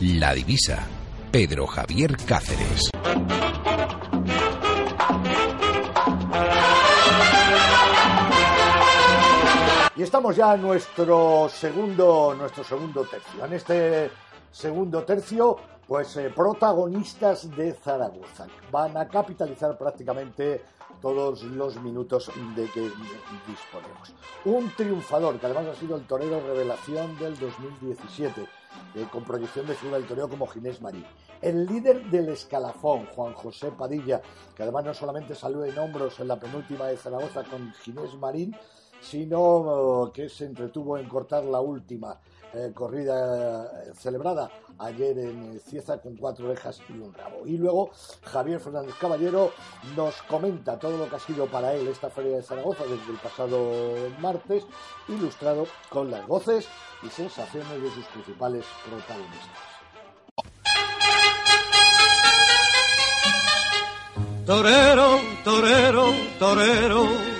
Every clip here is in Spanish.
La divisa. Pedro Javier Cáceres. Y estamos ya en nuestro segundo, nuestro segundo tercio. En este segundo tercio, pues eh, protagonistas de Zaragoza. Van a capitalizar prácticamente todos los minutos de que disponemos. Un triunfador, que además ha sido el torero revelación del 2017, eh, con proyección de figura del toreo como Ginés Marín. El líder del escalafón, Juan José Padilla, que además no solamente salió en hombros en la penúltima de Zaragoza con Ginés Marín, sino que se entretuvo en cortar la última eh, corrida eh, celebrada ayer en Cieza con cuatro orejas y un rabo. Y luego Javier Fernández Caballero nos comenta todo lo que ha sido para él esta feria de Zaragoza desde el pasado martes, ilustrado con las voces y sensaciones de sus principales protagonistas. Torero, torero, torero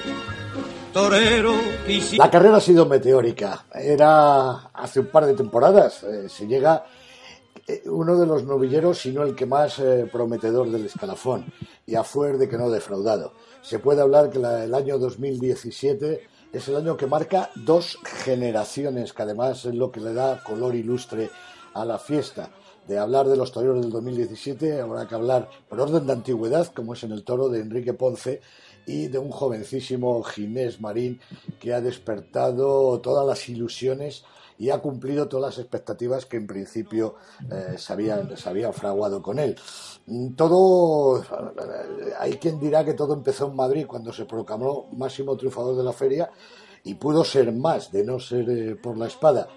la carrera ha sido meteórica. Era hace un par de temporadas. Eh, se llega eh, uno de los novilleros, si no el que más eh, prometedor del escalafón, y a fuer de que no defraudado. Se puede hablar que el año 2017 es el año que marca dos generaciones, que además es lo que le da color ilustre a la fiesta. De hablar de los toreros del 2017, habrá que hablar por orden de antigüedad, como es en el toro de Enrique Ponce, y de un jovencísimo Ginés Marín que ha despertado todas las ilusiones y ha cumplido todas las expectativas que en principio eh, se, habían, fraguado con él. Todo, hay quien dirá que todo empezó en Madrid cuando se proclamó máximo triunfador de la feria y pudo ser más, de no ser eh, por la espada.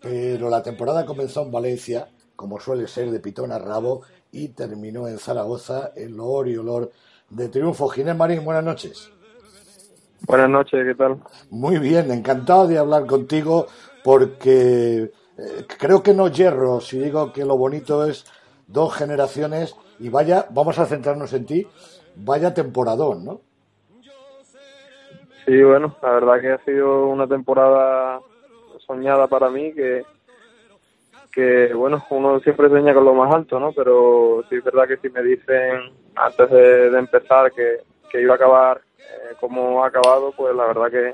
Pero la temporada comenzó en Valencia, como suele ser de pitón a rabo, y terminó en Zaragoza en loor y olor de triunfo. Ginés Marín, buenas noches. Buenas noches, ¿qué tal? Muy bien, encantado de hablar contigo porque eh, creo que no hierro si digo que lo bonito es dos generaciones y vaya, vamos a centrarnos en ti, vaya temporadón, ¿no? Sí, bueno, la verdad que ha sido una temporada soñada para mí que que bueno, uno siempre sueña con lo más alto, ¿no? Pero sí es verdad que si me dicen antes de, empezar que, iba a acabar eh, como ha acabado, pues la verdad que,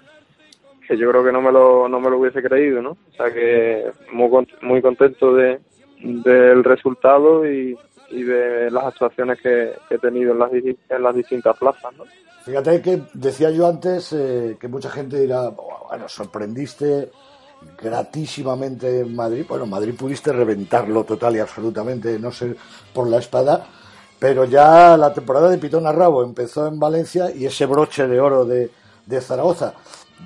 que yo creo que no me lo, no me lo hubiese creído, ¿no? O sea que muy, muy contento de, del resultado y, y de las actuaciones que, he tenido en las, en las distintas plazas, ¿no? Fíjate que decía yo antes eh, que mucha gente dirá, bueno, sorprendiste gratísimamente en Madrid. Bueno, Madrid pudiste reventarlo total y absolutamente, no sé, por la espada, pero ya la temporada de Pitón a Rabo empezó en Valencia y ese broche de oro de, Zaragoza.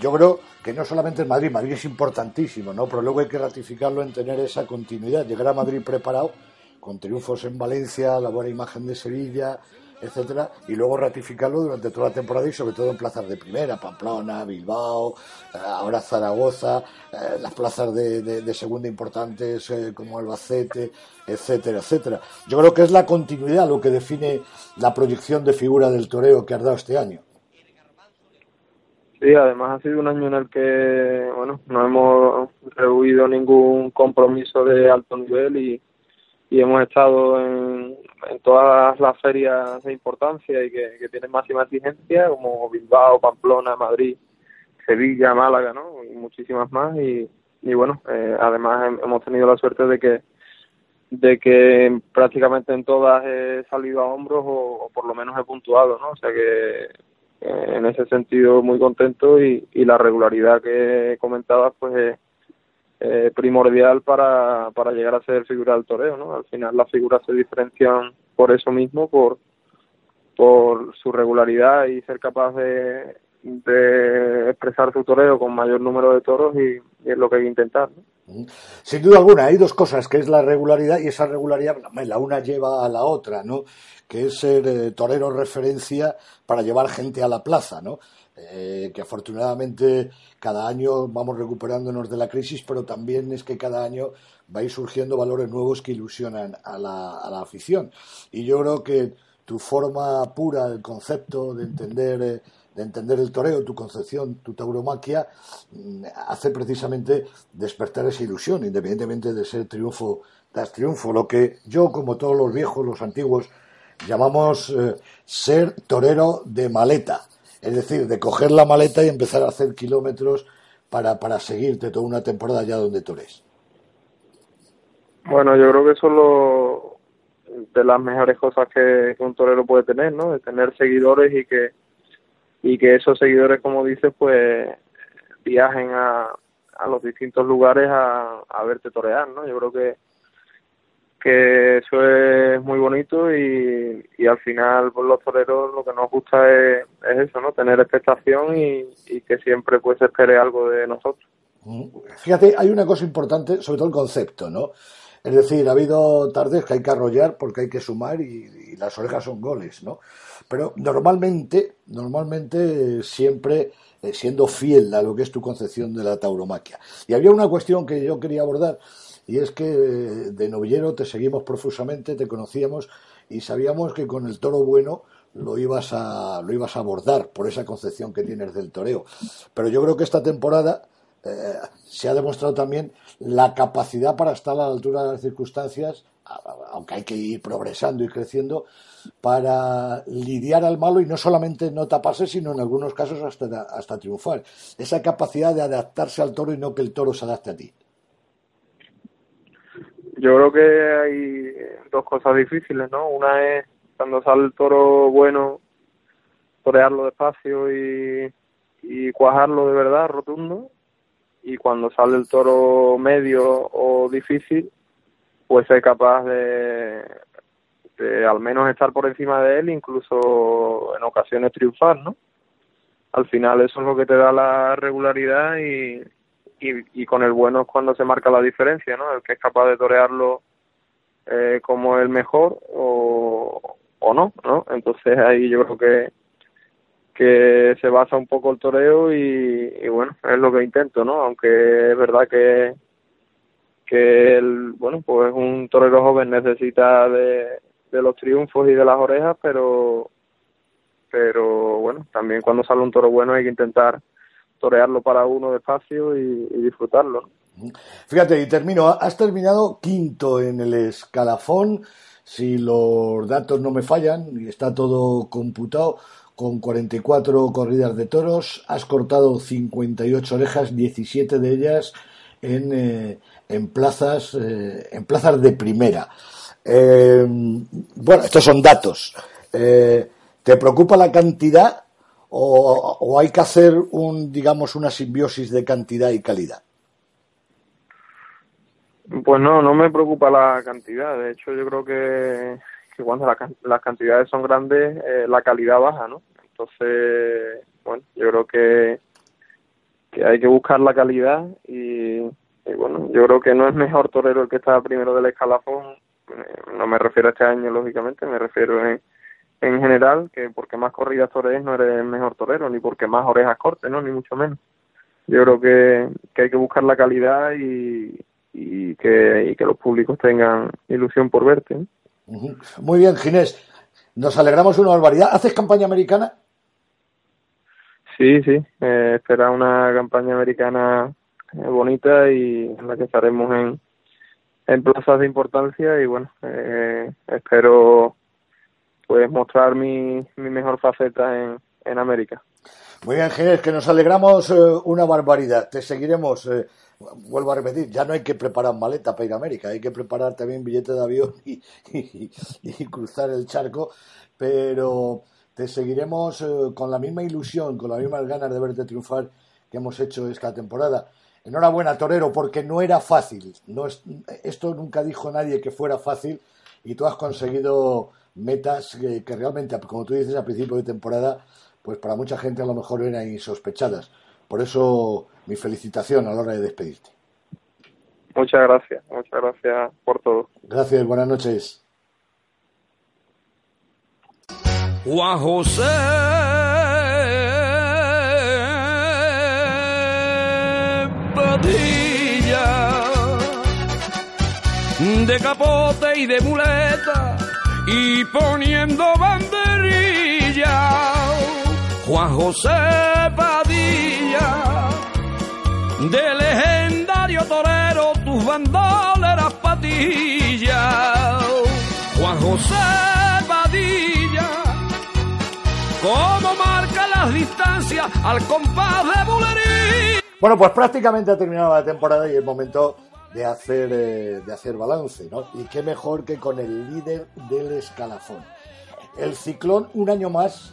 Yo creo que no solamente en Madrid, Madrid es importantísimo, ¿no? Pero luego hay que ratificarlo en tener esa continuidad, llegar a Madrid preparado con triunfos en Valencia, la buena imagen de Sevilla, etcétera, y luego ratificarlo durante toda la temporada y sobre todo en plazas de primera, Pamplona, Bilbao, eh, ahora Zaragoza, eh, las plazas de, segunda importantes eh, como Albacete, etcétera, etcétera. Yo creo que es la continuidad lo que define la proyección de figura del toreo que has dado este año. Sí, además ha sido un año en el que, bueno, no hemos rehuido ningún compromiso de alto nivel y, y hemos estado en, en todas las ferias de importancia y que, tienen máxima exigencia, como Bilbao, Pamplona, Madrid, Sevilla, Málaga, ¿no? Y muchísimas más. Y, y bueno, eh, además hemos tenido la suerte de que de que prácticamente en todas he salido a hombros o, por lo menos he puntuado, ¿no? O sea que eh, en ese sentido muy contento y, y la regularidad que comentabas pues es eh, primordial para, para llegar a ser figura del toreo, ¿no? Al final las figuras se diferencian por eso mismo, por, por su regularidad y ser capaz de, de expresar su toreo con mayor número de toros y, es lo que hay que intentar. Sin duda alguna, hay dos cosas, que es la regularidad y esa regularidad, la una lleva a la otra, ¿no? Que es ser eh, torero referencia para llevar gente a la plaza, ¿no? Eh, que afortunadamente cada año vamos recuperándonos de la crisis, pero también es que cada año va a ir surgiendo valores nuevos que ilusionan a la, a la afición. Y yo creo que tu forma pura, el concepto de entender eh, de entender el toreo, tu concepción, tu tauromaquia, mm, hace precisamente despertar esa ilusión, independientemente de ser triunfo tras triunfo, lo que yo, como todos los viejos, los antiguos, llamamos eh, ser torero de maleta, es decir, de coger la maleta y empezar a hacer kilómetros para, para seguirte toda una temporada ya donde tores. Bueno, yo creo que eso es lo, de las mejores cosas que, que un torero puede tener, ¿no? De tener seguidores y que y que esos seguidores, como dices, pues viajen a, a los distintos lugares a, a verte torear, ¿no? Yo creo que que eso es muy bonito y, y al final pues los toreros lo que nos gusta es, es eso, ¿no? Tener expectación y, y que siempre pues espere algo de nosotros. Fíjate, hay una cosa importante, sobre todo el concepto, ¿no? Es decir, ha habido tardes que hay que arrollar porque hay que sumar y, y las orejas son goles, ¿no? Pero normalmente, normalmente siempre eh, siendo fiel a lo que es tu concepción de la tauromaquia. Y había una cuestión que yo quería abordar, y es que eh, de novillero te seguimos profusamente, te conocíamos y sabíamos que con el toro bueno lo ibas a, lo ibas a abordar por esa concepción que tienes del toreo. Pero yo creo que esta temporada eh, se ha demostrado también la capacidad para estar a la altura de las circunstancias, aunque hay que ir progresando y creciendo, para lidiar al malo y no solamente no taparse, sino en algunos casos hasta, hasta triunfar. Esa capacidad de adaptarse al toro y no que el toro se adapte a ti. Yo creo que hay dos cosas difíciles, ¿no? Una es cuando sale el toro bueno, torearlo despacio y, y cuajarlo de verdad, rotundo. Y cuando sale el toro medio o difícil, pues ser capaz de, al menos estar por encima de él, incluso en ocasiones triunfar, ¿no? Al final eso es lo que te da la regularidad y, y, con el bueno es cuando se marca la diferencia, ¿no? El que es capaz de torearlo eh, como el mejor o, o no, ¿no? Entonces ahí yo creo que que se basa un poco el toreo y, y bueno, es lo que intento, ¿no? Aunque es verdad que que el, bueno, pues un torero joven necesita de, de los triunfos y de las orejas, pero pero bueno, también cuando sale un toro bueno hay que intentar torearlo para uno despacio y, y disfrutarlo. Fíjate, y termino, has terminado quinto en el escalafón, si los datos no me fallan y está todo computado, con 44 corridas de toros, has cortado 58 orejas, 17 de ellas en, eh, en plazas eh, en plazas de primera. Eh, bueno, estos son datos. ¿Te preocupa la cantidad o, hay que hacer un, digamos, una simbiosis de cantidad y calidad? Pues no, no me preocupa la cantidad. De hecho, yo creo que, cuando las cantidades son grandes, eh, la calidad baja, ¿no? Entonces, bueno, yo creo que, que hay que buscar la calidad y, y, bueno, yo creo que no es mejor torero el que está primero del escalafón no me refiero a este año, lógicamente, me refiero en, en general, que porque más corridas torees no eres el mejor torero, ni porque más orejas cortes, ¿no? Ni mucho menos. Yo creo que, que hay que buscar la calidad y, y, que, y que los públicos tengan ilusión por verte. Muy bien, Ginés. Nos alegramos una barbaridad. ¿Haces campaña americana? Sí, sí. Eh, espera una campaña americana eh, bonita y en la que estaremos en, en plazas de importancia y bueno, eh, espero pues mostrar mi, mi mejor faceta en, en América. Muy bien, Ginés, que nos alegramos eh, una barbaridad. Te seguiremos, eh, vuelvo a repetir, ya no hay que preparar maleta para ir a América, hay que preparar también billete de avión y, y, cruzar el charco, pero te seguiremos con la misma ilusión, con las mismas ganas de verte triunfar que hemos hecho esta temporada. Enhorabuena, Torero, porque no era fácil. No es, esto nunca dijo nadie que fuera fácil y tú has conseguido metas que, realmente, como tú dices, a principio de temporada, pues para mucha gente a lo mejor eran insospechadas. Por eso mi felicitación a la hora de despedirte. Muchas gracias, muchas gracias por todo. Gracias, buenas noches. Juan José Padilla de capote y de muleta y poniendo banderilla. Juan José Padilla de legendario torero tus bandoleras patillas. Juan José Padilla como marca las distancias al compás de bulería Bueno, pues prácticamente ha terminado la temporada y es momento de hacer, eh, de hacer balance, ¿no? Y qué mejor que con el líder del escalafón. El ciclón, un año más,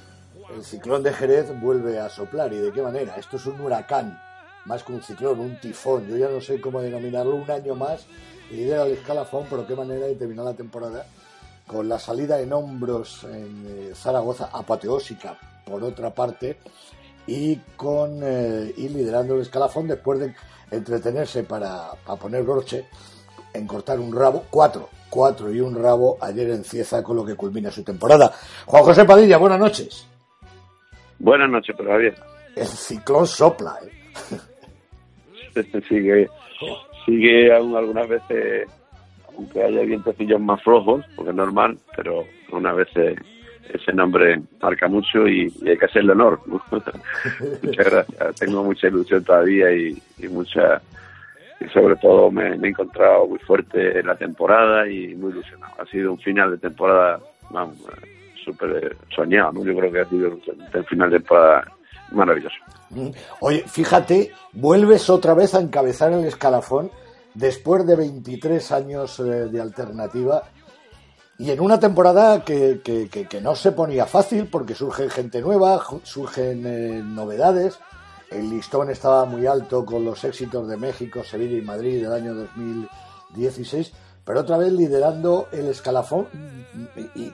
el ciclón de Jerez vuelve a soplar. ¿Y de qué manera? Esto es un huracán, más que un ciclón, un tifón. Yo ya no sé cómo denominarlo, un año más, lidera el escalafón, pero qué manera de terminar la temporada con la salida en hombros en eh, Zaragoza, apoteósica, por otra parte, y con eh, y liderando el escalafón después de entretenerse para, para poner broche en cortar un rabo, cuatro, cuatro y un rabo ayer en Cieza con lo que culmina su temporada. Juan José Padilla, buenas noches. Buenas noches, todavía. El ciclón sopla, ¿eh? sigue, sigue aún algunas veces, aunque haya vientecillos más flojos, porque es normal, pero algunas veces ese nombre marca mucho y, hay que hacerle honor. Tengo mucha ilusión todavía y, mucha y sobre todo me, he encontrado muy fuerte en la temporada y muy ilusionado. Ha sido un final de temporada súper soñado. Yo creo que ha sido un final de temporada maravilloso. Oye, fíjate, vuelves otra vez a encabezar el escalafón después de 23 años eh, de alternativa y en una temporada que, que, que, no se ponía fácil porque surge gente nueva, surgen eh, novedades. El listón estaba muy alto con los éxitos de México, Sevilla y Madrid del año 2016, pero otra vez liderando el escalafón. Y, y,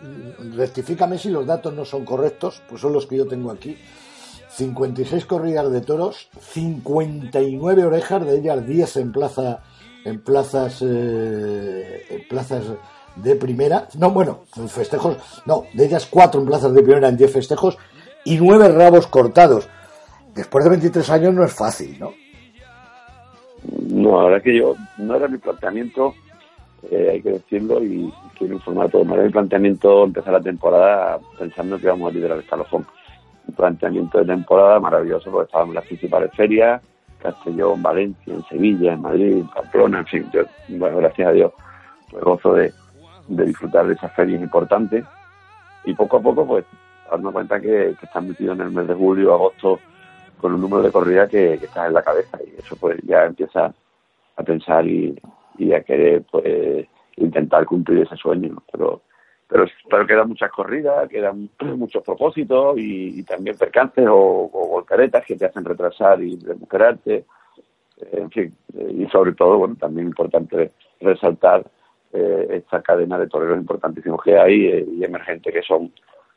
rectifícame si los datos no son correctos, pues son los que yo tengo aquí. 56 corridas de toros, 59 orejas, de ellas 10 en plaza en plazas eh, en plazas de primera, no, bueno, festejos, no, de ellas cuatro en plazas de primera en 10 festejos y nueve rabos cortados. Después de 23 años no es fácil, ¿no? No, la verdad que yo, no era mi planteamiento, eh, hay que decirlo, y quiero informar a todos, no era mi planteamiento empezar la temporada pensando que íbamos a liderar el escalofón. Un planteamiento de temporada maravilloso porque estábamos en las principales ferias, Castellón, Valencia, en Sevilla, en Madrid, en Pamplona, en fin, yo, bueno, gracias a Dios, pues gozo de, de disfrutar de esas ferias importantes y poco a poco pues darnos cuenta que, que estás metido en el mes de julio, agosto con un número de corridas que, estás en la cabeza. Y eso pues ya empieza a pensar y, y a querer pues intentar cumplir ese sueño pero pero, pero quedan muchas corridas, quedan muchos propósitos y, también percances o, o, volcaretas que te hacen retrasar y recuperarte, en fin, y sobre todo, bueno, también importante resaltar eh, esta cadena de toreros importantísimos que hay eh, y emergentes que son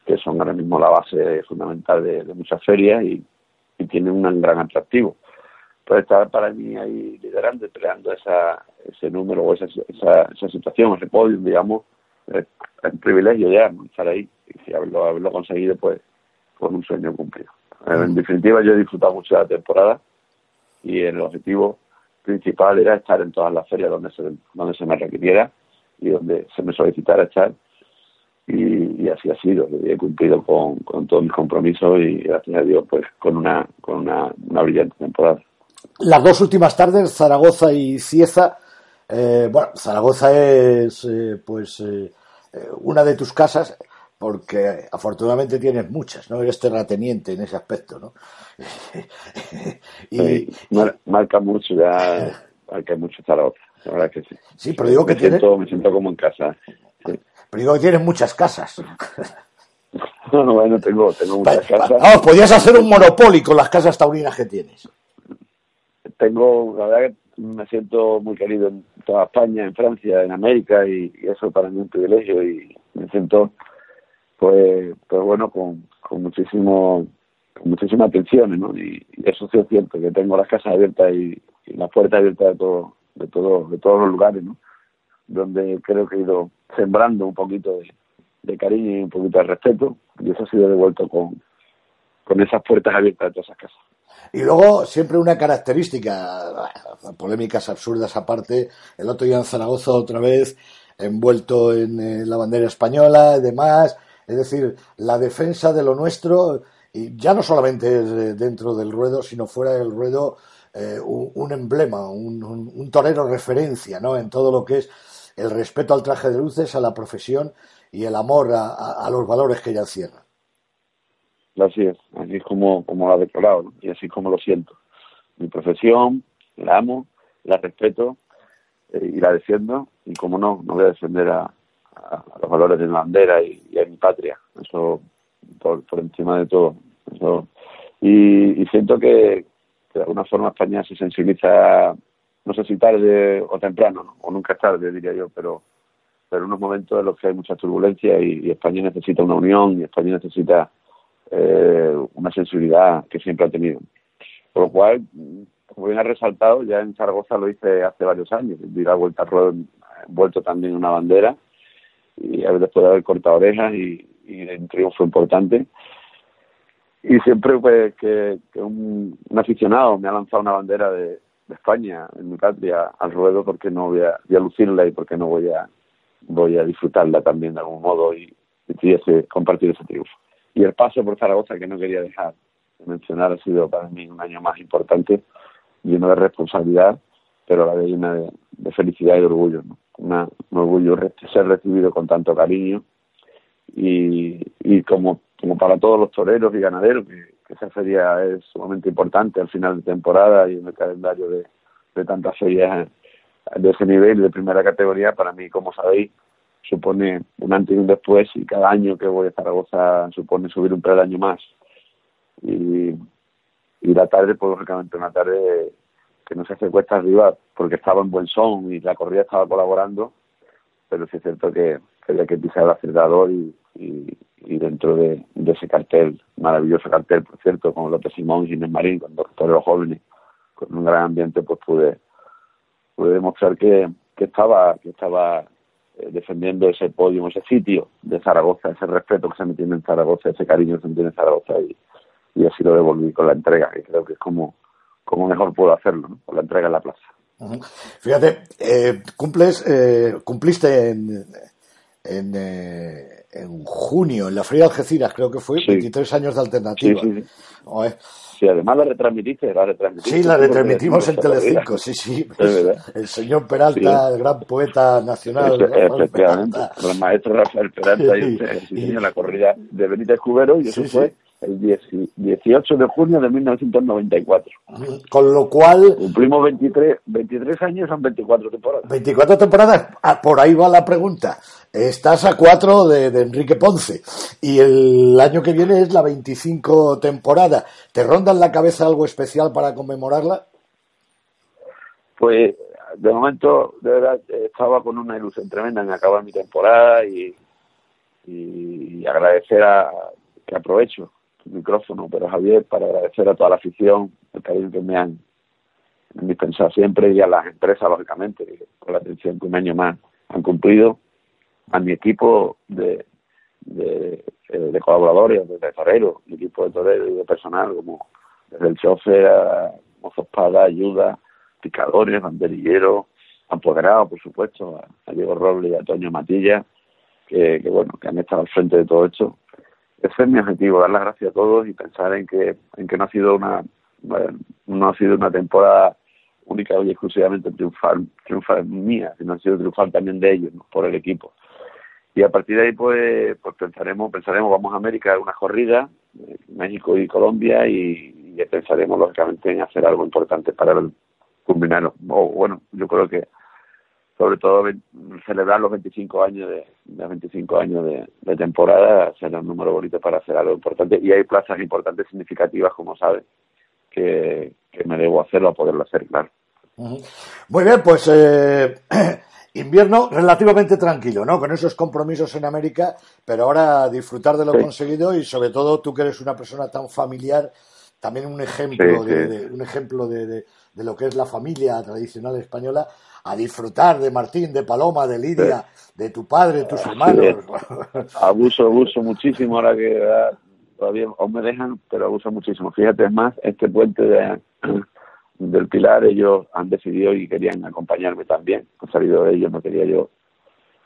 que son ahora mismo la base fundamental de, muchas ferias y, y, tienen un gran atractivo. Pues estar para mí ahí liderando peleando esa, ese número o esa, esa, esa situación, ese podio, digamos, es un privilegio ya estar ahí y haberlo, haberlo conseguido pues con un sueño cumplido. En definitiva yo he disfrutado mucho de la temporada y el objetivo principal era estar en todas las ferias donde se, donde se me requiriera y donde se me solicitara estar y, y así ha sido. He cumplido con, con todos mis compromisos y gracias a Dios pues con una con una, una brillante temporada. Las dos últimas tardes Zaragoza y Cieza. Eh, bueno Zaragoza es eh, pues eh, una de tus casas porque afortunadamente tienes muchas, ¿no? Eres terrateniente en ese aspecto, ¿no? y sí, mar, marca mucho ya, marca mucho Zaragoza, la verdad que sí. Sí, pero digo que me tienes... Siento, me siento como en casa. Sí. Pero digo que tienes muchas casas. No, no, bueno, tengo, tengo muchas pa, casas. Vamos, podías hacer un monopolio con las casas taurinas que tienes. Tengo, la verdad que me siento muy querido en toda España, en Francia, en América y, y eso para mí es un privilegio y me siento pues, pues bueno, con, con muchísimo con muchísima atención, ¿no? Y, eso sí es cierto, que tengo las casas abiertas y, las puertas abiertas de todo, de todo, de todos los lugares, ¿no? Donde creo que he ido sembrando un poquito de, cariño y un poquito de respeto, y eso ha sido devuelto con, con esas puertas abiertas de todas esas casas. Y luego, siempre una característica, polémicas absurdas aparte, el otro día en Zaragoza otra vez, envuelto en eh, la bandera española y demás, es decir, la defensa de lo nuestro, y ya no solamente eh, dentro del ruedo, sino fuera del ruedo, eh, un, emblema, un, torero referencia, ¿no? En todo lo que es el respeto al traje de luces, a la profesión y el amor a, los valores que ella encierra. Así es, así es como, como lo ha declarado, y así como lo siento. Mi profesión, la amo, la respeto eh, y la defiendo, y como no, no voy a defender a, los valores de mi bandera y, a mi patria, eso por, por encima de todo. Eso. Y, siento que, de alguna forma España se sensibiliza, no sé si tarde o temprano, o nunca es tarde, diría yo, pero pero unos momentos en los que hay mucha turbulencia y, España necesita una unión y España necesita eh, una sensibilidad que siempre ha tenido. Por lo cual, como bien ha resaltado, ya en Zaragoza lo hice hace varios años, di la vuelta ruedo envuelto también una bandera y después de haber cortado orejas y, y un triunfo importante. Y siempre pues que, un, aficionado me ha lanzado una bandera de, España en mi patria al ruedo porque no voy a, lucirla y porque no voy a voy a disfrutarla también de algún modo y, y compartir ese triunfo. Y el paso por Zaragoza que no quería dejar de mencionar ha sido para mí un año más importante, lleno de responsabilidad, pero a la vez llena de, felicidad y de orgullo. un orgullo ser recibido con tanto cariño y, y como, como para todos los toreros y ganaderos, que, esa feria es sumamente importante al final de temporada y en el calendario de, tantas ferias de ese nivel de primera categoría, para mí, como sabéis, supone un antes y un después y cada año que voy a Zaragoza supone subir un peldaño más. Y, y la tarde, pues lógicamente una tarde que no se hace cuesta arriba porque estaba en buen son y la corrida estaba colaborando, pero sí es cierto que, había que pisar el acelerador y, y, dentro de, ese cartel, maravilloso cartel, por cierto, con López Simón y Inés Marín, con los jóvenes, con un gran ambiente, pues pude, pude demostrar que, que estaba, que estaba eh, defendiendo ese podio, ese sitio de Zaragoza, ese respeto que se me tiene en Zaragoza, ese cariño que se me tiene en Zaragoza y, y así lo devolví con la entrega, y creo que es como, como mejor puedo hacerlo, ¿no? con la entrega en la plaza. Fíjate, eh, cumples, eh, cumpliste en, en, eh, en junio, en la Feria de Algeciras, creo que fue, 23 años de alternativa. Sí, sí, además la retransmitiste, la retransmitiste. Sí, la retransmitimos en Telecinco, sí, sí. el señor Peralta, el gran poeta nacional. efectivamente, el maestro Rafael Peralta y usted, la corrida de Benítez Cubero, y eso fue el 18 de junio de 1994. Con lo cual... Cumplimos 23, 23 años, son 24 temporadas. 24 temporadas, ah, por ahí va la pregunta. Estás a 4 de, Enrique Ponce y el año que viene es la 25 temporada. ¿Te ronda en la cabeza algo especial para conmemorarla? Pues de momento, de verdad, estaba con una ilusión tremenda en acabar mi temporada y, y agradecer a que aprovecho micrófono, pero Javier, para agradecer a toda la afición el cariño que me han, dispensado siempre y a las empresas, lógicamente, con la atención que un año más han cumplido, a mi equipo de, de, eh, colaboradores, de toreros, mi equipo de toreros y de personal, como desde el chofer a mozo espada, ayuda, picadores, banderilleros, apoderados, por supuesto, a, Diego Robles y a Toño Matilla, que, que, bueno, que han estado al frente de todo esto ese es mi objetivo, dar las gracias a todos y pensar en que, en que no ha sido una, no ha sido una temporada única y exclusivamente triunfal, triunfal mía, sino ha sido triunfal también de ellos, por el equipo. Y a partir de ahí, pues, pues pensaremos, pensaremos, vamos a América, una corrida, eh, México y Colombia, y, y pensaremos, lógicamente, en hacer algo importante para culminar. O, bueno, yo creo que sobre todo celebrar los 25 años de, 25 años de, temporada será un número bonito para hacer algo importante. Y hay plazas importantes significativas como sabes que, me debo hacerlo a poderlo hacer claro. Muy bien pues eh, invierno relativamente tranquilo, ¿no? Con esos compromisos en América, pero ahora disfrutar de lo conseguido y sobre todo tú que eres una persona tan familiar, también un ejemplo, de, un ejemplo de, lo que es la familia tradicional española, a disfrutar de Martín, de Paloma, de Lidia, de tu padre, de tus hermanos. Abuso, abuso muchísimo ahora que todavía aún me dejan, pero abuso muchísimo. Fíjate, es más, este puente de, del Pilar, ellos han decidido y querían acompañarme también. Han salido de ellos, no quería yo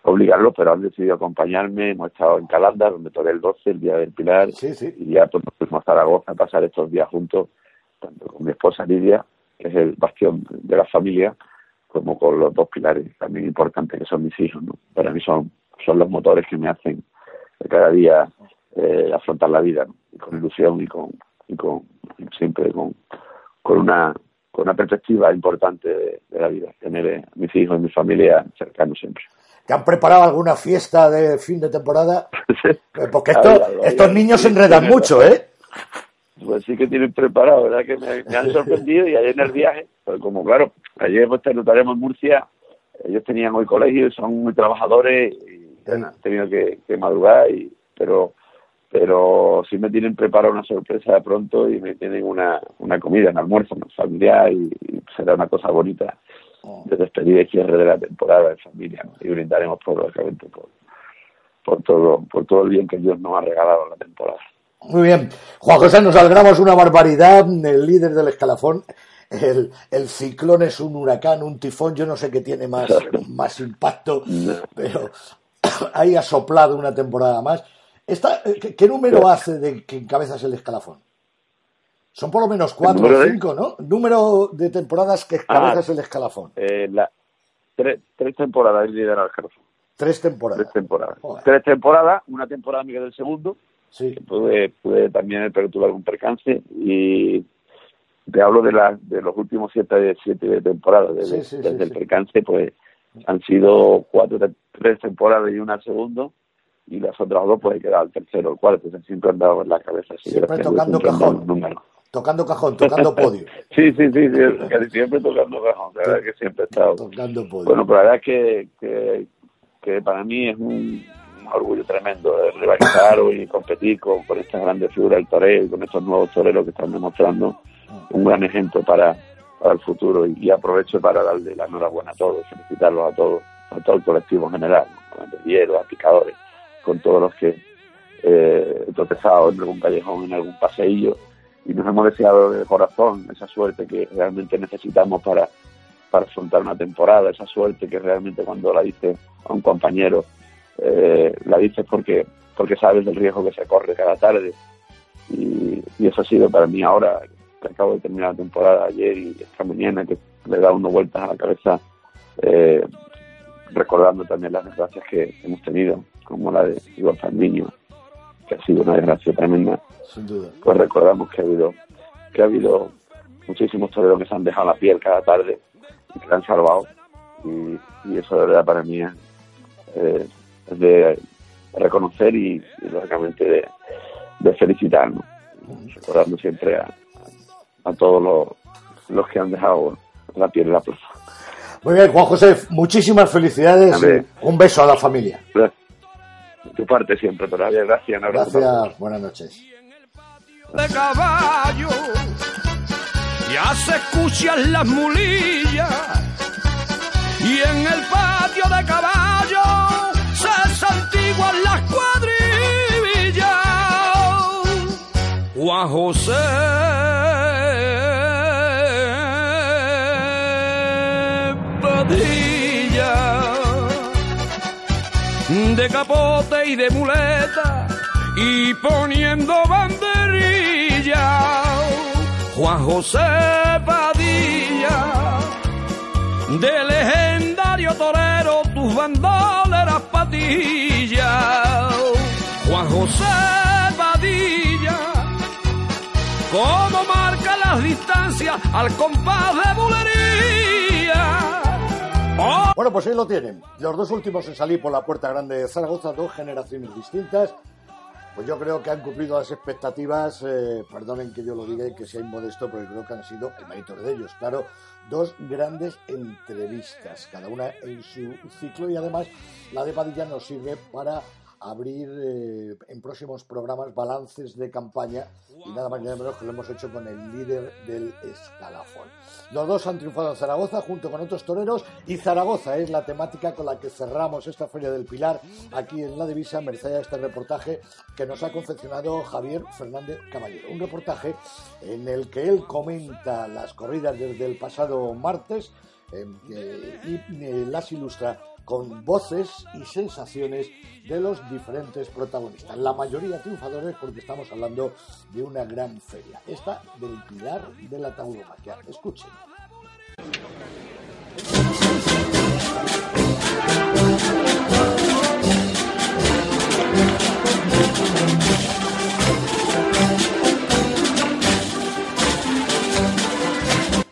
obligarlos, pero han decidido acompañarme. Hemos estado en Calanda, donde toqué el 12, el día del Pilar, y ya pues, nos fuimos a Zaragoza a pasar estos días juntos, tanto con mi esposa Lidia, que es el bastión de la familia, como con los dos pilares también importantes que son mis hijos. ¿no? Para mí son, son los motores que me hacen cada día eh, afrontar la vida con ilusión y con, y con siempre con, con una con una perspectiva importante de, la vida, tener a mis hijos y mi familia cercanos siempre. ¿Te han preparado alguna fiesta de fin de temporada? Eh, porque estos niños se enredan mucho, ¿eh? Pues sí que tienen preparado, ¿verdad? Que me, han sorprendido y ayer en el viaje, pues como claro, ayer pues notaremos en Murcia, ellos tenían hoy colegio y son muy trabajadores y han tenido que, que madrugar, y, pero pero sí me tienen preparado una sorpresa de pronto y me tienen una, una comida, un almuerzo familiar y, será una cosa bonita oh. de despedir y cierre de la temporada de familia y brindaremos por, por, por todo por todo el bien que Dios nos ha regalado en la temporada. Muy bien. Juan José, nos alegramos una barbaridad. El líder del escalafón, el, el ciclón es un huracán, un tifón, yo no sé qué tiene más, más impacto, pero ahí ha soplado una temporada más. Esta, eh, ¿qué, número hace de que encabezas el escalafón? Son por lo menos cuatro o cinco, ¿no? Número de temporadas que encabezas ah, el escalafón. Eh, tres, temporadas liderar el escalafón. Tres temporadas. Tres temporadas. Tres temporadas, una temporada Miguel del segundo. Sí. pude, pude también tuve algún percance y te hablo de, la, de los últimos siete, siete temporadas. Desde, desde el percance, pues han sido cuatro, tres temporadas y una segundo y las otras dos puede quedar al tercero o el cuarto, siempre han dado en la cabeza. Siempre tocando cajón. Tocando cajón, tocando podio. sí, sí, sí, casi siempre tocando cajón, la verdad que siempre he estado. Tocando podio. Bueno, pero la verdad es que, que, que para mí es un, orgullo tremendo de rivalizar y competir con, con estas grandes figuras del toreo y con estos nuevos toreros que están demostrando un gran ejemplo para, para el futuro. Y, aprovecho para darle la enhorabuena a todos, felicitarlos a todos, a todo el colectivo en general, a los a picadores, con todos los que eh, he tropezado en algún callejón, en algún paseillo, y nos hemos deseado de corazón esa suerte que realmente necesitamos para, para afrontar una temporada, esa suerte que realmente cuando la dices a un compañero, eh, la dices porque, porque sabes del riesgo que se corre cada tarde. Y, eso ha sido para mí ahora, que acabo de terminar la temporada ayer y esta mañana, que le da unas vueltas a la cabeza, eh, recordando también las desgracias que hemos tenido como la de Iván Niño, que ha sido una desgracia tremenda, pues recordamos que ha habido que ha habido muchísimos toreros que se han dejado la piel cada tarde y que la han salvado. Y, eso de verdad para mí es, eh, de reconocer y, lógicamente de, de felicitarnos recordando siempre a, a todos los, los que han dejado la piel en la plaza. Muy bien, Juan José, muchísimas felicidades. Un beso a la familia tu parte siempre todavía. Gracias, Gracias, buenas noches. De caballo, ya se escuchan las mulillas y en el patio de caballo Juan José de capote y de muleta y poniendo banderilla. Juan José Padilla, de legendario torero, tus bandoleras patillas. Juan José Padilla, como marca las distancias al compás de bulería bueno, pues ahí lo tienen. Los dos últimos en salir por la puerta grande de Zaragoza, dos generaciones distintas. Pues yo creo que han cumplido las expectativas, eh, perdonen que yo lo diga y que sea inmodesto, pero creo que han sido el mérito de ellos, claro, dos grandes entrevistas, cada una en su ciclo y además la de Padilla nos sirve para abrir eh, en próximos programas balances de campaña y nada más ni nada menos que lo hemos hecho con el líder del escalafón. Los dos han triunfado en Zaragoza junto con otros toreros y Zaragoza es la temática con la que cerramos esta Feria del Pilar aquí en La Divisa, merced a este reportaje que nos ha confeccionado Javier Fernández Caballero. Un reportaje en el que él comenta las corridas desde el pasado martes eh, y eh, las ilustra con voces y sensaciones de los diferentes protagonistas. La mayoría triunfadores porque estamos hablando de una gran feria. Esta del Pilar de la Tauromaquia. Escuchen.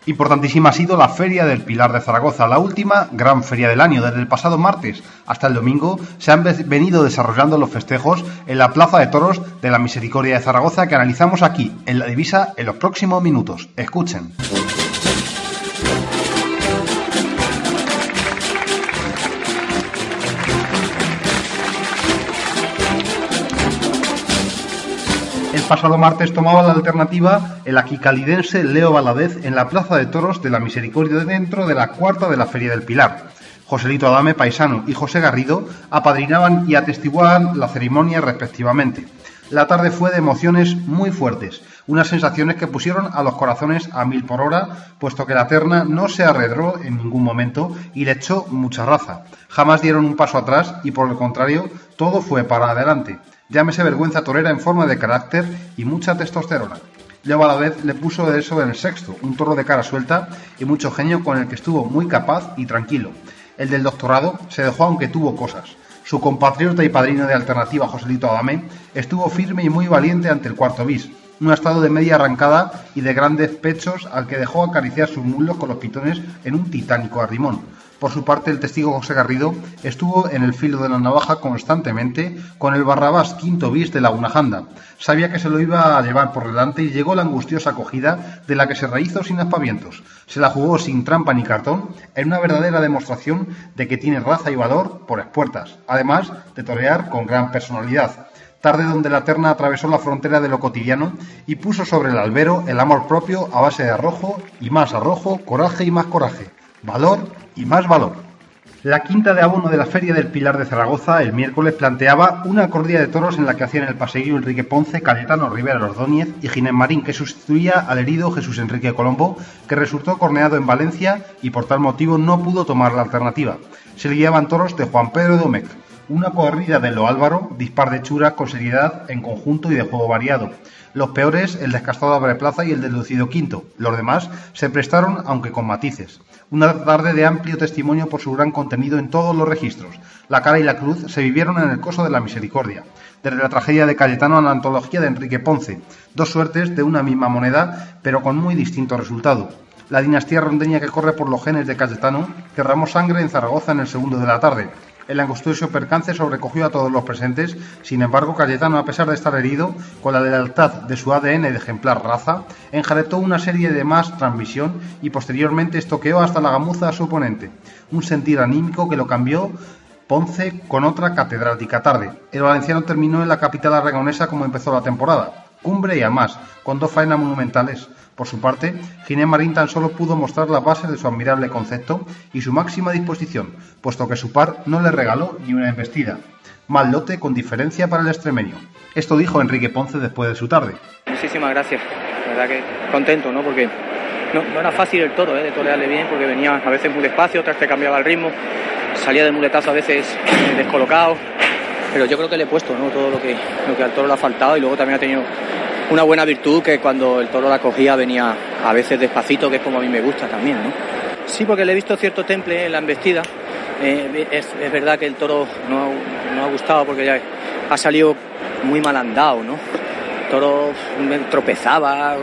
Importantísima ha sido la Feria del Pilar de Zaragoza, la última gran feria del año. Desde el pasado martes hasta el domingo se han venido desarrollando los festejos en la Plaza de Toros de la Misericordia de Zaragoza que analizamos aquí en la divisa en los próximos minutos. Escuchen. Pasado martes tomaba la alternativa el aquicalidense Leo Valadez en la Plaza de Toros de la Misericordia dentro de la cuarta de la Feria del Pilar. Joselito Adame Paisano y José Garrido apadrinaban y atestiguaban la ceremonia respectivamente. La tarde fue de emociones muy fuertes, unas sensaciones que pusieron a los corazones a mil por hora, puesto que la terna no se arredró en ningún momento y le echó mucha raza. Jamás dieron un paso atrás y por el contrario, todo fue para adelante. Llámese vergüenza torera en forma de carácter y mucha testosterona. Luego a la vez le puso de eso en el sexto, un toro de cara suelta y mucho genio con el que estuvo muy capaz y tranquilo. El del doctorado se dejó aunque tuvo cosas. Su compatriota y padrino de alternativa, Joselito Adame, estuvo firme y muy valiente ante el cuarto bis, un estado de media arrancada y de grandes pechos al que dejó acariciar sus muslos con los pitones en un titánico arrimón. Por su parte, el testigo José Garrido estuvo en el filo de la navaja constantemente con el Barrabás quinto bis de la Janda. Sabía que se lo iba a llevar por delante y llegó la angustiosa acogida de la que se rehizo sin aspavientos. Se la jugó sin trampa ni cartón en una verdadera demostración de que tiene raza y valor por expuertas, además de torear con gran personalidad tarde donde la terna atravesó la frontera de lo cotidiano y puso sobre el albero el amor propio a base de arrojo y más arrojo, coraje y más coraje, valor y más valor. La quinta de abono de la Feria del Pilar de Zaragoza el miércoles planteaba una corrida de toros en la que hacían el paseillo Enrique Ponce, Cayetano Rivera Ordóñez y Ginés Marín, que sustituía al herido Jesús Enrique Colombo, que resultó corneado en Valencia y por tal motivo no pudo tomar la alternativa. Se guiaban toros de Juan Pedro Domecq, una corrida de Lo Álvaro, dispar de churas con seriedad en conjunto y de juego variado. Los peores, el descastado Abre Plaza y el del Lucido Quinto. Los demás se prestaron, aunque con matices. Una tarde de amplio testimonio por su gran contenido en todos los registros. La cara y la cruz se vivieron en el coso de la misericordia. Desde la tragedia de Cayetano a la antología de Enrique Ponce. Dos suertes de una misma moneda, pero con muy distinto resultado. La dinastía rondeña que corre por los genes de Cayetano derramó sangre en Zaragoza en el segundo de la tarde. El angustioso percance sobrecogió a todos los presentes, sin embargo Cayetano, a pesar de estar herido, con la lealtad de su ADN de ejemplar raza, enjaretó una serie de más transmisión y posteriormente estoqueó hasta la gamuza a su oponente, un sentir anímico que lo cambió Ponce con otra catedrática tarde. El valenciano terminó en la capital aragonesa como empezó la temporada, cumbre y a más, con dos faenas monumentales, por su parte, Ginés Marín tan solo pudo mostrar las bases de su admirable concepto y su máxima disposición, puesto que su par no le regaló ni una embestida. Mal lote con diferencia para el extremeño. Esto dijo Enrique Ponce después de su tarde. Muchísimas gracias. La verdad que contento, ¿no? Porque no, era fácil el toro, ¿eh? De torearle bien, porque venía a veces muy despacio, otras que cambiaba el ritmo, salía de muletazo a veces descolocado. Pero yo creo que le he puesto, ¿no? Todo lo que, lo que al toro le ha faltado y luego también ha tenido una buena virtud que cuando el toro la cogía venía a veces despacito, que es como a mí me gusta también, ¿no? Sí, porque le he visto cierto temple en la embestida. Eh, es, verdad que el toro no, no, ha gustado porque ya ha salido muy mal andado, ¿no? El toro tropezaba,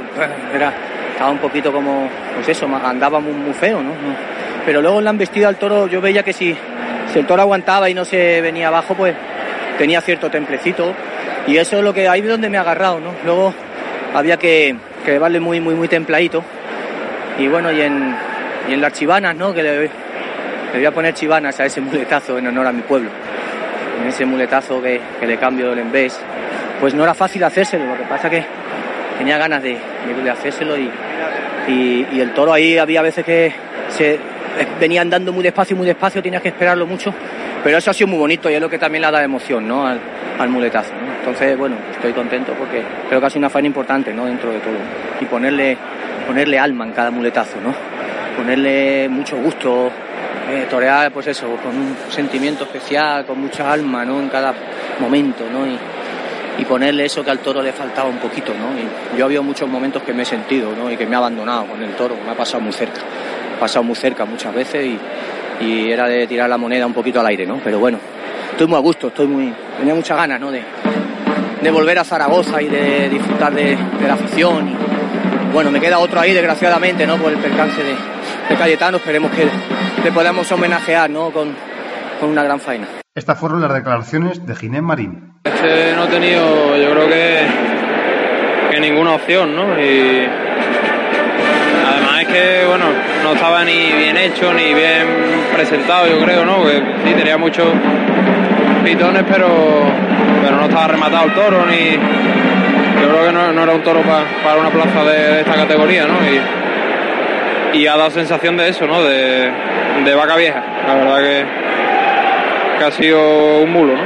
era, estaba un poquito como, pues eso, andaba muy, muy feo, ¿no? Pero luego en la embestida el toro yo veía que si, si el toro aguantaba y no se venía abajo, pues tenía cierto templecito y eso es lo que ahí es donde me ha agarrado, ¿no? Luego había que, llevarle muy, muy, muy templadito. Y bueno, y en, y en las chivanas, ¿no? Que le, voy a poner chivanas a ese muletazo en honor a mi pueblo. En ese muletazo que, que le cambio del embés. Pues no era fácil hacérselo, lo que pasa que tenía ganas de, de hacérselo y, y, y, el toro ahí había veces que se venía andando muy despacio, muy despacio, tenías que esperarlo mucho, pero eso ha sido muy bonito y es lo que también le da emoción ¿no? al, muletazo. Entonces, bueno, estoy contento porque creo que ha sido una faena importante ¿no? dentro de todo y ponerle, ponerle alma en cada muletazo, ¿no? ponerle mucho gusto, eh, torear, pues eso, con un sentimiento especial, con mucha alma, ¿no? En cada momento, ¿no? Y, y, ponerle eso que al toro le faltaba un poquito, ¿no? Y yo ha habido muchos momentos que me he sentido, ¿no? Y que me ha abandonado con el toro, me ha pasado muy cerca, ha pasado muy cerca muchas veces y era de tirar la moneda un poquito al aire, ¿no? Pero bueno, estoy muy a gusto, estoy muy, tenía muchas ganas, ¿no? De, de volver a Zaragoza y de disfrutar de, de la afición y, bueno, me queda otro ahí, desgraciadamente, ¿no? Por el percance de, de Cayetano. Esperemos que le podamos homenajear, ¿no? Con, con, una gran faena. Estas fueron las declaraciones de Ginés Marín. Este no he tenido, yo creo que, que ninguna opción, ¿no? Y es que, bueno, no estaba ni bien hecho ni bien presentado, yo creo, ¿no? Porque sí, tenía muchos pitones, pero, pero no estaba rematado el toro ni yo creo que no, no era un toro pa, para una plaza de, esta categoría, ¿no? Y, y ha dado sensación de eso, ¿no? De, de, vaca vieja. La verdad que, que ha sido un mulo, ¿no?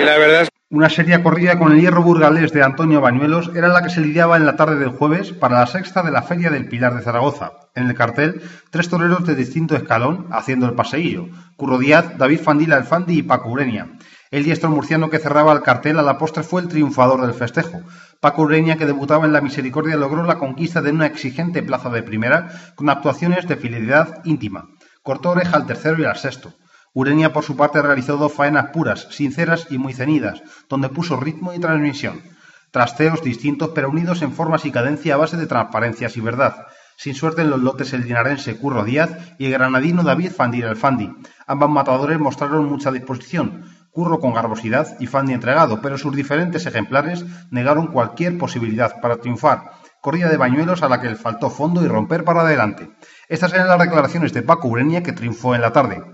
Y la verdad es una seria corrida con el hierro burgalés de Antonio Bañuelos era la que se lidiaba en la tarde del jueves para la sexta de la Feria del Pilar de Zaragoza. En el cartel, tres toreros de distinto escalón haciendo el paseillo. Curro Díaz, David Fandila el Fandi y Paco Urenia. El diestro murciano que cerraba el cartel a la postre fue el triunfador del festejo. Paco Ureña, que debutaba en la Misericordia, logró la conquista de una exigente plaza de primera con actuaciones de fidelidad íntima. Cortó oreja al tercero y al sexto. Ureña, por su parte, realizó dos faenas puras, sinceras y muy cenidas, donde puso ritmo y transmisión. Trasteos distintos pero unidos en formas y cadencia a base de transparencias y verdad. Sin suerte en los lotes el dinarense Curro Díaz y el granadino David Fandi. Ambos matadores mostraron mucha disposición, Curro con garbosidad y Fandi entregado, pero sus diferentes ejemplares negaron cualquier posibilidad para triunfar. Corrida de bañuelos a la que le faltó fondo y romper para adelante. Estas eran las declaraciones de Paco Urenia que triunfó en la tarde.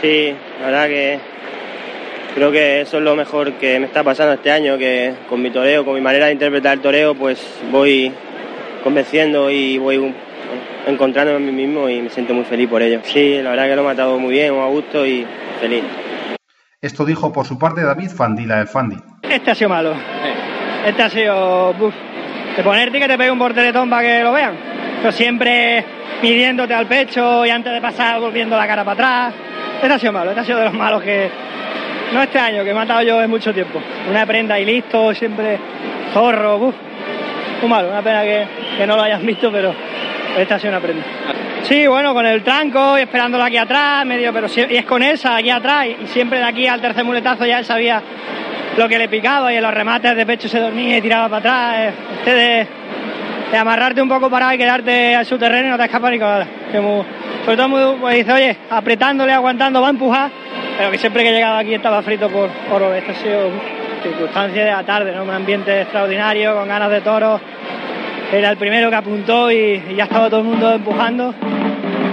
Sí, la verdad que creo que eso es lo mejor que me está pasando este año, que con mi toreo, con mi manera de interpretar el toreo, pues voy convenciendo y voy encontrándome a mí mismo y me siento muy feliz por ello. Sí, la verdad que lo he matado muy bien, muy a gusto y feliz. Esto dijo por su parte David Fandila del Fandi. Este ha sido malo. Este ha sido... Uf, de ponerte que te pegue un porteletón para que lo vean. Pero siempre midiéndote al pecho y antes de pasar volviendo la cara para atrás. Este ha sido malo, este ha sido de los malos que... No este año, que he matado yo en mucho tiempo. Una prenda y listo, siempre zorro, uf. Muy malo, una pena que, que no lo hayas visto, pero esta ha sido una prenda. Sí, bueno, con el tranco y esperándolo aquí atrás, medio, pero y es con esa, aquí atrás, y siempre de aquí al tercer muletazo ya él sabía lo que le picaba y en los remates de pecho se dormía y tiraba para atrás. Este de, de amarrarte un poco parado y quedarte a su terreno y no te escapas ni con nada. Que muy, sobre todo muy, pues dice, oye, apretándole, aguantando, va a empujar, pero que siempre que llegaba aquí estaba frito por oro. Esta ha sido circunstancia de la tarde, ¿no? Un ambiente extraordinario, con ganas de toros era el primero que apuntó y, y, ya estaba todo el mundo empujando.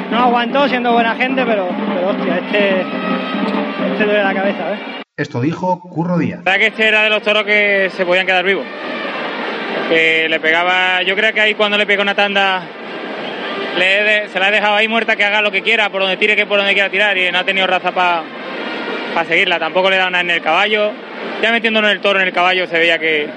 No aguantó siendo buena gente, pero, pero hostia, este, este duele la cabeza, ¿ves? Esto dijo Curro Díaz. La verdad que este era de los toros que se podían quedar vivos. Que le pegaba, yo creo que ahí cuando le pega una tanda, se la ha dejado ahí muerta que haga lo que quiera, por donde tire que por donde quiera tirar, y no ha tenido raza para pa seguirla. Tampoco le da nada en el caballo. Ya metiéndonos el toro en el caballo se veía que,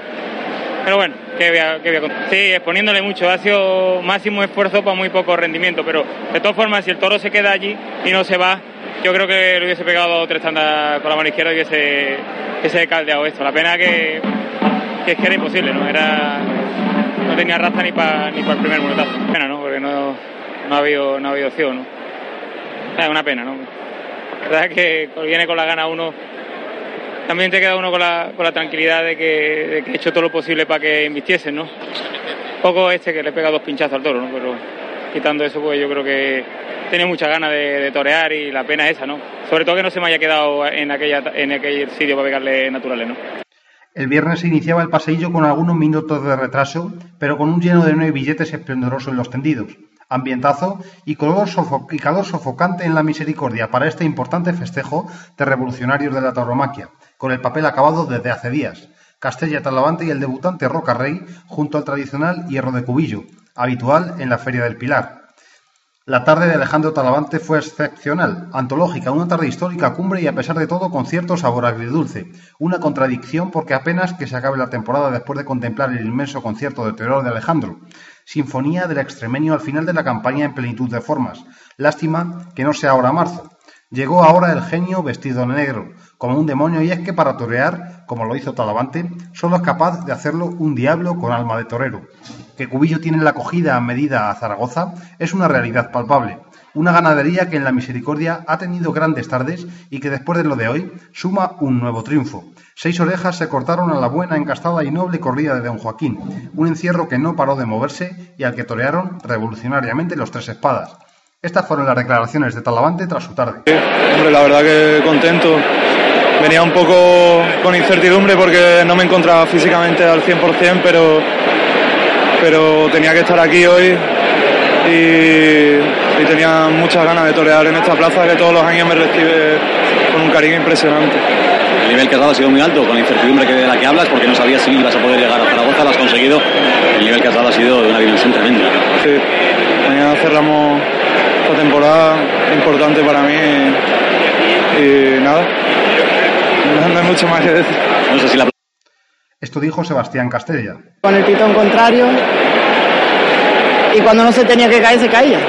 pero bueno, que voy, a, que voy. Sí, exponiéndole mucho. Ha sido máximo esfuerzo para muy poco rendimiento. Pero de todas formas, si el toro se queda allí y no se va, yo creo que le hubiese pegado tres tandas con la mano izquierda y hubiese, hubiese caldeado esto. La pena que, que es que era imposible, ¿no? Era, no tenía raza ni para ni pa el primer muletazo. Pena, ¿no? Porque no, no, ha, habido, no ha habido opción, ¿no? Es una pena, ¿no? La verdad es que viene con la gana uno también te queda uno con la, con la tranquilidad de que, de que, he hecho todo lo posible para que invistiesen, ¿no? Poco este que le pega dos pinchazos al toro, ¿no? Pero quitando eso, pues yo creo que tenía muchas ganas de, de, torear y la pena es esa, ¿no? Sobre todo que no se me haya quedado en, aquella, en aquel sitio para pegarle naturales, ¿no? El viernes se iniciaba el paseillo con algunos minutos de retraso, pero con un lleno de nueve billetes esplendoroso en los tendidos. Ambientazo y, color y calor sofocante en la misericordia para este importante festejo de revolucionarios de la tauromaquia, con el papel acabado desde hace días. Castella Talavante y el debutante Roca Rey junto al tradicional hierro de cubillo, habitual en la Feria del Pilar. La tarde de Alejandro Talavante fue excepcional, antológica, una tarde histórica cumbre y a pesar de todo con cierto sabor agridulce. Una contradicción porque apenas que se acabe la temporada después de contemplar el inmenso concierto de terror de Alejandro. Sinfonía del extremenio al final de la campaña en plenitud de formas. Lástima que no sea ahora marzo. Llegó ahora el genio vestido de negro, como un demonio, y es que para torear, como lo hizo Talavante, solo es capaz de hacerlo un diablo con alma de torero. Que Cubillo tiene la acogida a medida a Zaragoza es una realidad palpable. Una ganadería que en la misericordia ha tenido grandes tardes y que después de lo de hoy suma un nuevo triunfo. Seis orejas se cortaron a la buena, encastada y noble corrida de don Joaquín, un encierro que no paró de moverse y al que torearon revolucionariamente los tres espadas. Estas fueron las declaraciones de Talavante tras su tarde. Hombre, la verdad que contento. Venía un poco con incertidumbre porque no me encontraba físicamente al 100%, pero, pero tenía que estar aquí hoy y, tenía muchas ganas de torear en esta plaza que todos los años me recibe con un cariño impresionante. El nivel que has dado ha sido muy alto, con la incertidumbre que de la que hablas, porque no sabías si ibas a poder llegar a Zaragoza, lo has conseguido. El nivel que has dado ha sido de una dimensión tremenda. Sí, mañana cerramos temporada importante para mí y, nada, no hay mucho más que decir. Esto dijo Sebastián Castella. Con el pitón contrario y cuando no se tenía que caer se caía,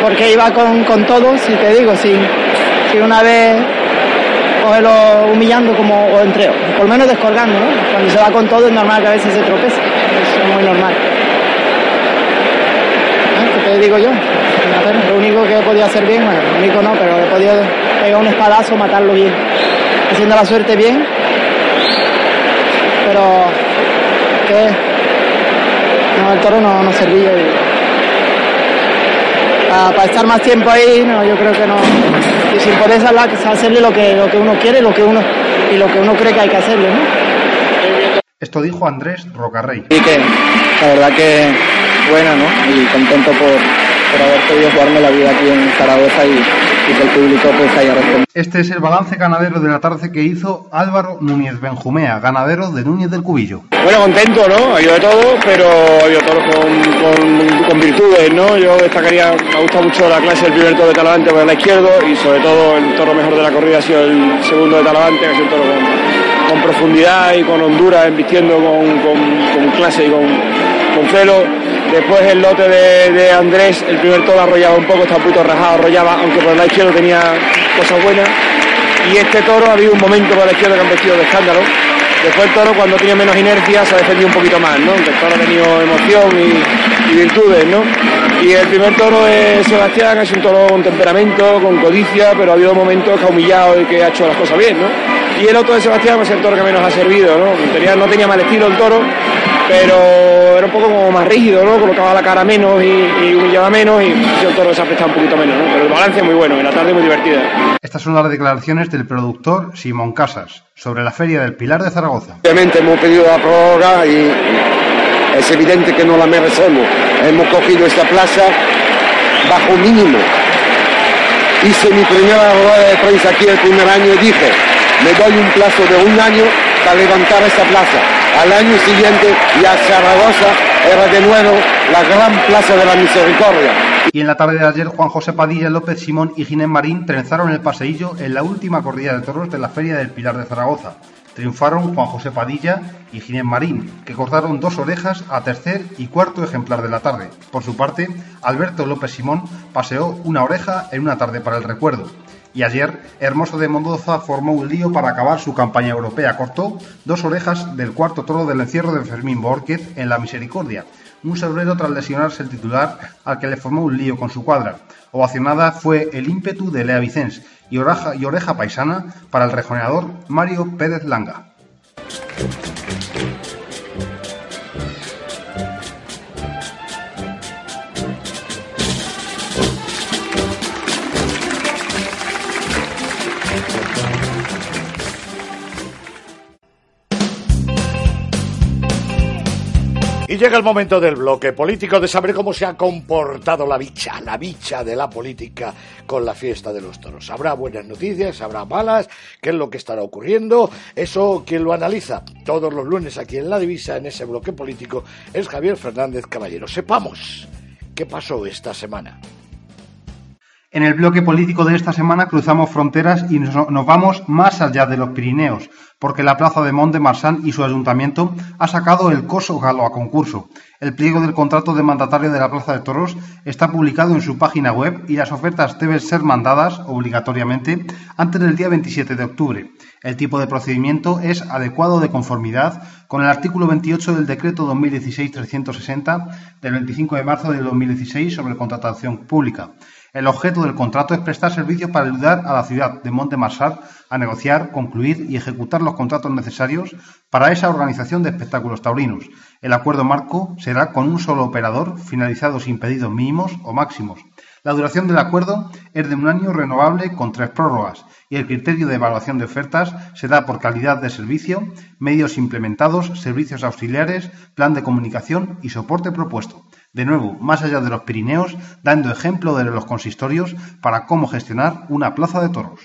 porque iba con, con todo, si te digo, si, si una vez cogerlo humillando como o entre, por lo menos descolgando, ¿no? Cuando se va con todo es normal que a veces se tropece, es muy normal. ¿Eh? ¿Qué te digo yo? lo único que he podido hacer bien, bueno, lo único no, pero he podido pegar un espadazo, matarlo bien. Haciendo la suerte bien. Pero que no, el toro no, no servía. Para, estar más tiempo ahí, no, yo creo que no. Y sin poder hacerle lo que, lo que uno quiere lo que uno, y lo que uno cree que hay que hacerle, ¿no? Esto dijo Andrés Rocarrey. Y que la verdad que buena, ¿no? Y contento por, por haber podido jugarme la vida aquí en Zaragoza y, que el público pues haya respondido. Este es el balance ganadero de la tarde que hizo Álvaro Núñez Benjumea, ganadero de Núñez del Cubillo. Bueno, contento, ¿no? Ha habido de todo, pero ha habido todo con, con, virtudes, ¿no? Yo destacaría, me gusta mucho la clase del primer toro de Talavante por el izquierdo y sobre todo el toro mejor de la corrida ha sido el segundo de Talavante, que ha sido un toro con, profundidad y con hondura, embistiendo con, con, clase y con, con celo Después el lote de, Andrés, el primer toro arrollaba un poco, estaba un poquito rajado, arrollaba, aunque por el lado izquierdo tenía cosas buenas. Y este toro ha habido un momento por la izquierda que han vestido de escándalo. Después el toro cuando tenía menos inercia se ha defendido un poquito más, ¿no? el toro ha tenido emoción y, virtudes, ¿no? Y el primer toro de Sebastián es un toro con temperamento, con codicia, pero ha habido momentos que ha humillado y que ha hecho las cosas bien, ¿no? Y el otro de Sebastián es el toro que menos ha servido, ¿no? No tenía mal estilo el toro, pero era un poco como más rígido, ¿no? Colocaba la cara menos y, humillaba menos y el toro se ha prestado un poquito menos, ¿no? Pero el balance es muy bueno y la tarde muy divertida. Estas son las declaraciones del productor Simón Casas sobre la Feria del Pilar de Zaragoza. Obviamente hemos pedido la prórroga y es evidente que no la merecemos. Hemos cogido esta plaza bajo mínimo. Hice mi primera rueda de prensa aquí el primer año y dije, me doy un plazo de un año para levantar esta plaza. Al año siguiente ya Zaragoza era de nuevo la gran plaza de la misericordia. Y en la tarde de ayer, Juan José Padilla, López Simón y Ginés Marín trenzaron el paseillo en la última corrida de toros de la Feria del Pilar de Zaragoza. Triunfaron Juan José Padilla y Ginés Marín, que cortaron dos orejas a tercer y cuarto ejemplar de la tarde. Por su parte, Alberto López Simón paseó una oreja en una tarde para el recuerdo. Y ayer, Hermoso de Mendoza formó un lío para acabar su campaña europea. Cortó dos orejas del cuarto toro del encierro de Fermín Borquez en la Misericordia. Un sobrero tras lesionarse el titular al que le formó un lío con su cuadra. Ovacionada fue el ímpetu de Lea Vicens y oreja, paisana para el rejoneador Mario Pérez Langa. Llega el momento del bloque político de saber cómo se ha comportado la bicha, la bicha de la política con la fiesta de los toros. Habrá buenas noticias, habrá malas, qué es lo que estará ocurriendo. Eso quien lo analiza todos los lunes aquí en La Divisa, en ese bloque político, es Javier Fernández Caballero. Sepamos qué pasó esta semana. En el bloque político de esta semana cruzamos fronteras y nos vamos más allá de los Pirineos, porque la plaza de Mont de Marsan y su ayuntamiento ha sacado el coso galo a concurso. El pliego del contrato de mandatario de la Plaza de Toros está publicado en su página web y las ofertas deben ser mandadas obligatoriamente antes del día 27 de octubre. El tipo de procedimiento es adecuado de conformidad con el artículo 28 del decreto 2016-360 del 25 de marzo de 2016 sobre contratación pública. El objeto del contrato es prestar servicios para ayudar a la ciudad de Mont-de-Marsan a negociar, concluir y ejecutar los contratos necesarios para esa organización de espectáculos taurinos. El acuerdo marco será con un solo operador, finalizado sin pedidos mínimos o máximos. La duración del acuerdo es de un año renovable con tres prórrogas y el criterio de evaluación de ofertas se da por calidad de servicio, medios implementados, servicios auxiliares, plan de comunicación y soporte propuesto. De nuevo, más allá de los Pirineos, dando ejemplo de los consistorios para cómo gestionar una plaza de toros.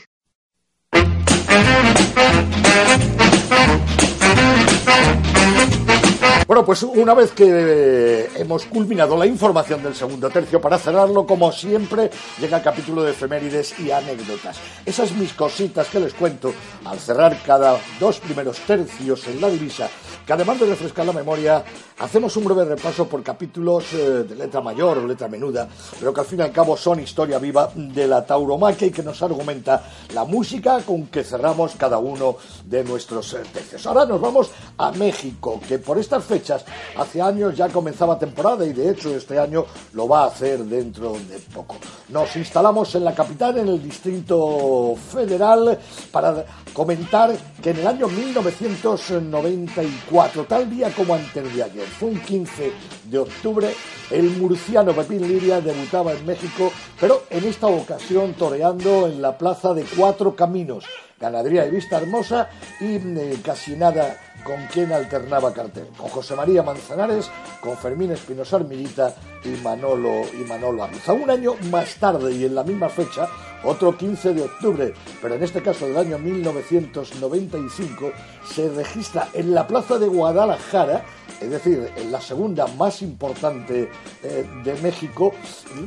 Bueno, pues una vez que hemos culminado la información del segundo tercio, para cerrarlo, como siempre, llega el capítulo de efemérides y anécdotas. Esas mis cositas que les cuento al cerrar cada dos primeros tercios en la divisa, que además de refrescar la memoria, hacemos un breve repaso por capítulos eh, de letra mayor o letra menuda, pero que al fin y al cabo son historia viva de la tauromaquia y que nos argumenta la música con que cerramos cada uno de nuestros eh. Ahora nos vamos a México, que por estas fechas, hace años ya comenzaba temporada y de hecho este año lo va a hacer dentro de poco. Nos instalamos en la capital, en el Distrito Federal, para comentar que en el año 1994, tal día como antes de ayer, fue un 15 de octubre, el murciano Pepín Liria debutaba en México, pero en esta ocasión toreando en la plaza de Cuatro Caminos, ganadería de Vista Hermosa y eh, casi nada con quien alternaba cartel, con José María Manzanares, con Fermín Espinosa Armillita y Manolo, y Manolo Arruza. Un año más tarde y en la misma fecha, otro 15 de octubre, pero en este caso del año 1995, se registra en la plaza de Guadalajara, es decir, en la segunda más importante eh, de México,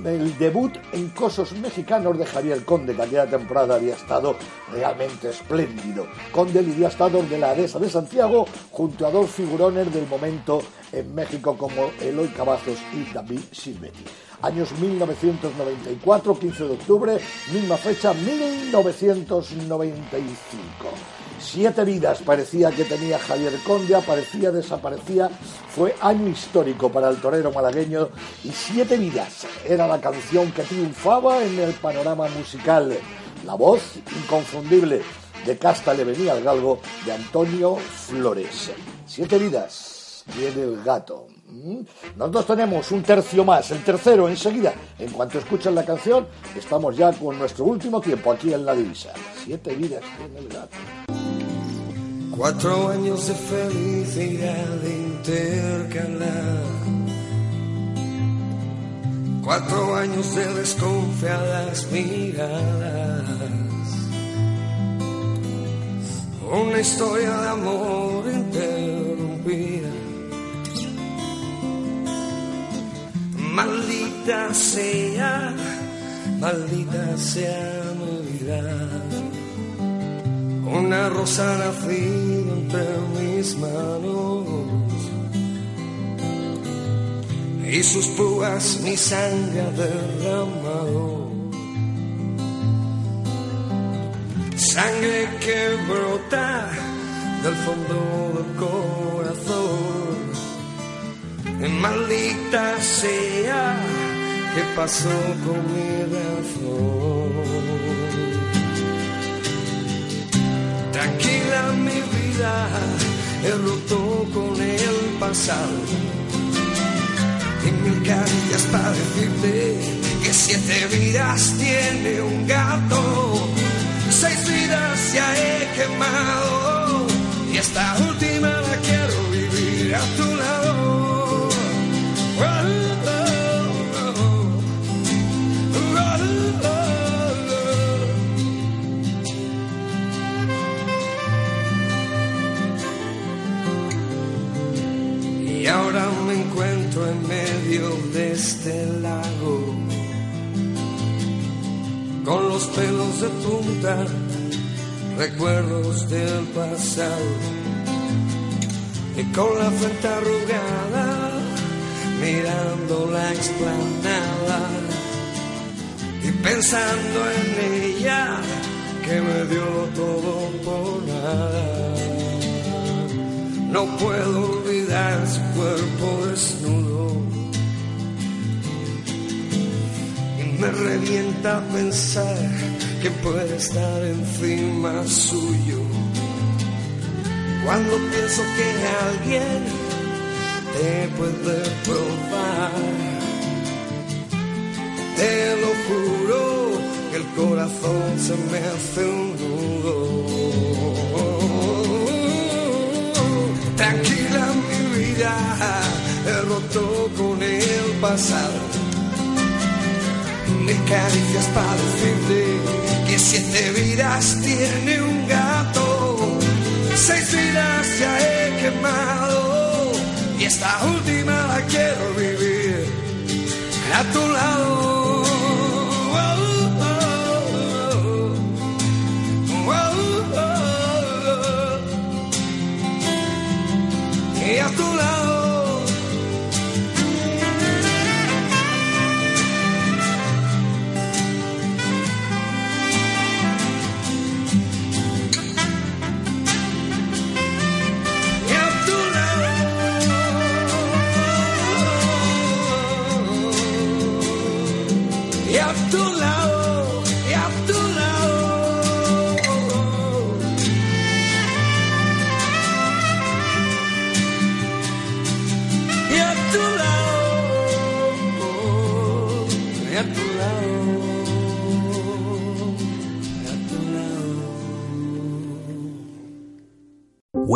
el debut en cosos mexicanos de Javier Conde, que aquella temporada había estado realmente espléndido. Conde había estado de la Aresa de Santiago junto a dos figurones del momento en México como Eloy Cavazos y David Silvetti años 1994, 15 de octubre, misma fecha, 1995. Siete vidas parecía que tenía Javier Conde, aparecía, desaparecía. Fue año histórico para el torero malagueño y Siete vidas era la canción que triunfaba en el panorama musical. La voz inconfundible de Casta le venía al galgo de Antonio Flores. Siete vidas tiene el gato. ¿Mm? Nosotros tenemos un tercio más, el tercero enseguida. En cuanto escuchen la canción, estamos ya con nuestro último tiempo aquí en la divisa. Siete vidas tiene el gato. Cuatro años de felicidad intercalar. Cuatro años de desconfiadas miradas. Una historia de amor interrumpida. Maldita sea, maldita sea mi vida. Una rosa nacida entre mis manos y sus púas mi sangre derramado. Sangre que brota del fondo del corazón. Maldita sea que pasó con mi razón. Tranquila mi vida, he roto con el pasado. Y mil caricias para decirte que siete vidas tiene un gato. Seis vidas ya he quemado y esta última y con la frente arrugada, mirando la explanada, y pensando en ella, que me dio todo por nada. No puedo olvidar su cuerpo desnudo. Y me revienta pensar que puede estar encima suyo. Cuando pienso que alguien te puede probar, te lo juro que el corazón se me hace un nudo. Tranquila mi vida, he roto con el pasado. Me caricias para decirte que siete vidas tiene un gato. Seis vidas ya he quemado y esta última la quiero vivir a tu lado.